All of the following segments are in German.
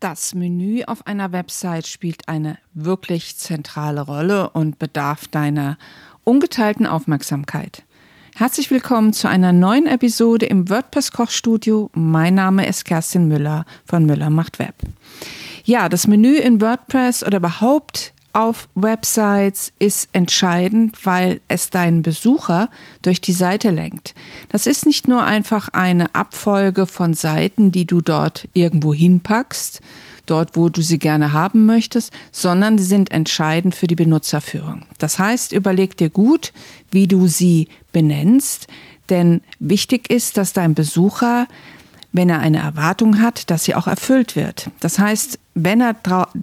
Das Menü auf einer Website spielt eine wirklich zentrale Rolle und bedarf deiner ungeteilten Aufmerksamkeit. Herzlich willkommen zu einer neuen Episode im WordPress Kochstudio. Mein Name ist Kerstin Müller von Müller macht Web. Ja, das Menü in WordPress oder überhaupt auf Websites ist entscheidend, weil es deinen Besucher durch die Seite lenkt. Das ist nicht nur einfach eine Abfolge von Seiten, die du dort irgendwo hinpackst, dort wo du sie gerne haben möchtest, sondern sie sind entscheidend für die Benutzerführung. Das heißt, überleg dir gut, wie du sie benennst, denn wichtig ist, dass dein Besucher wenn er eine Erwartung hat, dass sie auch erfüllt wird. Das heißt, wenn er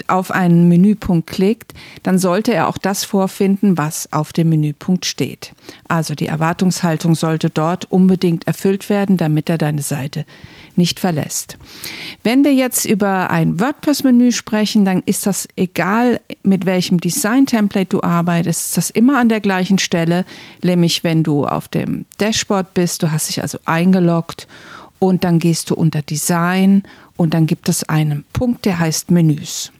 auf einen Menüpunkt klickt, dann sollte er auch das vorfinden, was auf dem Menüpunkt steht. Also die Erwartungshaltung sollte dort unbedingt erfüllt werden, damit er deine Seite nicht verlässt. Wenn wir jetzt über ein WordPress-Menü sprechen, dann ist das egal, mit welchem Design-Template du arbeitest, ist das immer an der gleichen Stelle, nämlich wenn du auf dem Dashboard bist, du hast dich also eingeloggt und dann gehst du unter Design und dann gibt es einen Punkt, der heißt Menüs.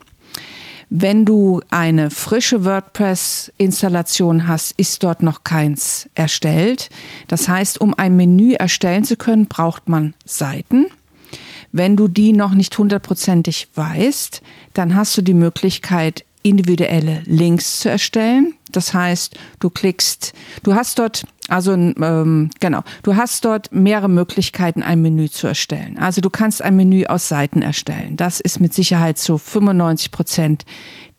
Wenn du eine frische WordPress-Installation hast, ist dort noch keins erstellt. Das heißt, um ein Menü erstellen zu können, braucht man Seiten. Wenn du die noch nicht hundertprozentig weißt, dann hast du die Möglichkeit, individuelle Links zu erstellen. Das heißt, du klickst, du hast dort, also ähm, genau, du hast dort mehrere Möglichkeiten, ein Menü zu erstellen. Also du kannst ein Menü aus Seiten erstellen. Das ist mit Sicherheit zu 95 Prozent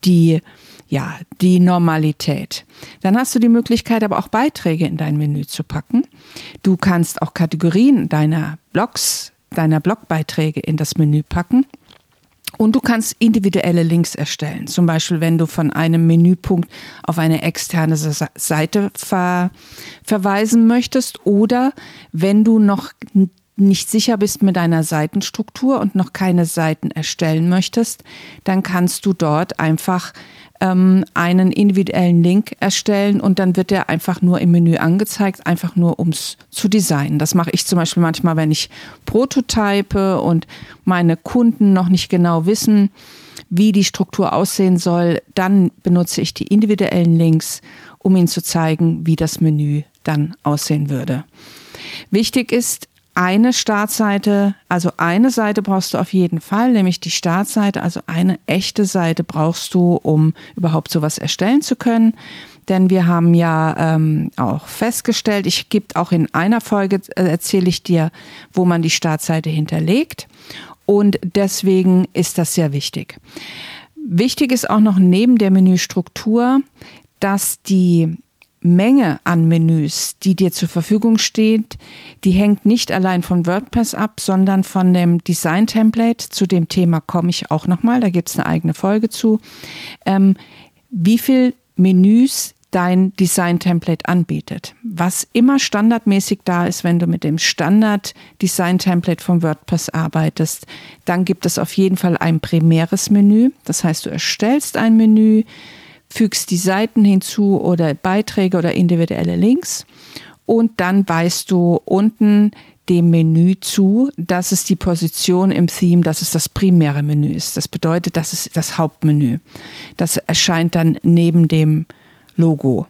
die ja, die Normalität. Dann hast du die Möglichkeit, aber auch Beiträge in dein Menü zu packen. Du kannst auch Kategorien deiner Blogs, deiner Blogbeiträge in das Menü packen. Und du kannst individuelle Links erstellen. Zum Beispiel, wenn du von einem Menüpunkt auf eine externe Seite ver verweisen möchtest oder wenn du noch nicht sicher bist mit deiner Seitenstruktur und noch keine Seiten erstellen möchtest, dann kannst du dort einfach ähm, einen individuellen Link erstellen und dann wird der einfach nur im Menü angezeigt, einfach nur ums zu designen. Das mache ich zum Beispiel manchmal, wenn ich prototype und meine Kunden noch nicht genau wissen, wie die Struktur aussehen soll, dann benutze ich die individuellen Links, um ihnen zu zeigen, wie das Menü dann aussehen würde. Wichtig ist, eine Startseite, also eine Seite brauchst du auf jeden Fall, nämlich die Startseite, also eine echte Seite brauchst du, um überhaupt sowas erstellen zu können. Denn wir haben ja ähm, auch festgestellt, ich gebe auch in einer Folge, äh, erzähle ich dir, wo man die Startseite hinterlegt. Und deswegen ist das sehr wichtig. Wichtig ist auch noch neben der Menüstruktur, dass die Menge an Menüs, die dir zur Verfügung steht, die hängt nicht allein von WordPress ab, sondern von dem Design-Template. Zu dem Thema komme ich auch nochmal, da gibt es eine eigene Folge zu. Ähm, wie viel Menüs dein Design-Template anbietet. Was immer standardmäßig da ist, wenn du mit dem Standard-Design-Template von WordPress arbeitest, dann gibt es auf jeden Fall ein primäres Menü. Das heißt, du erstellst ein Menü, fügst die Seiten hinzu oder Beiträge oder individuelle Links und dann weist du unten dem Menü zu, dass es die Position im Theme, dass es das primäre Menü ist. Das bedeutet, das ist das Hauptmenü. Das erscheint dann neben dem Logo.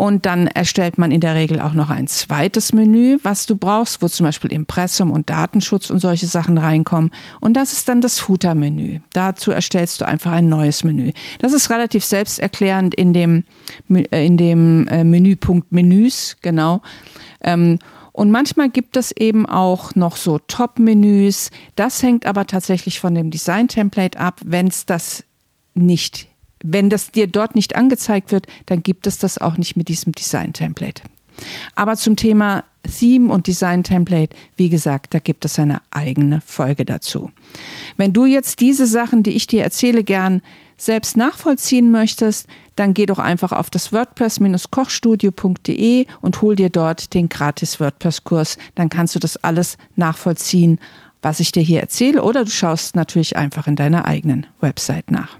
Und dann erstellt man in der Regel auch noch ein zweites Menü, was du brauchst, wo zum Beispiel Impressum und Datenschutz und solche Sachen reinkommen. Und das ist dann das Footer-Menü. Dazu erstellst du einfach ein neues Menü. Das ist relativ selbsterklärend in dem, äh, in dem äh, Menüpunkt Menüs, genau. Ähm, und manchmal gibt es eben auch noch so Top-Menüs. Das hängt aber tatsächlich von dem Design-Template ab. Wenn es das nicht wenn das dir dort nicht angezeigt wird, dann gibt es das auch nicht mit diesem Design-Template. Aber zum Thema Theme und Design-Template, wie gesagt, da gibt es eine eigene Folge dazu. Wenn du jetzt diese Sachen, die ich dir erzähle, gern selbst nachvollziehen möchtest, dann geh doch einfach auf das WordPress-kochstudio.de und hol dir dort den gratis WordPress-Kurs. Dann kannst du das alles nachvollziehen, was ich dir hier erzähle, oder du schaust natürlich einfach in deiner eigenen Website nach.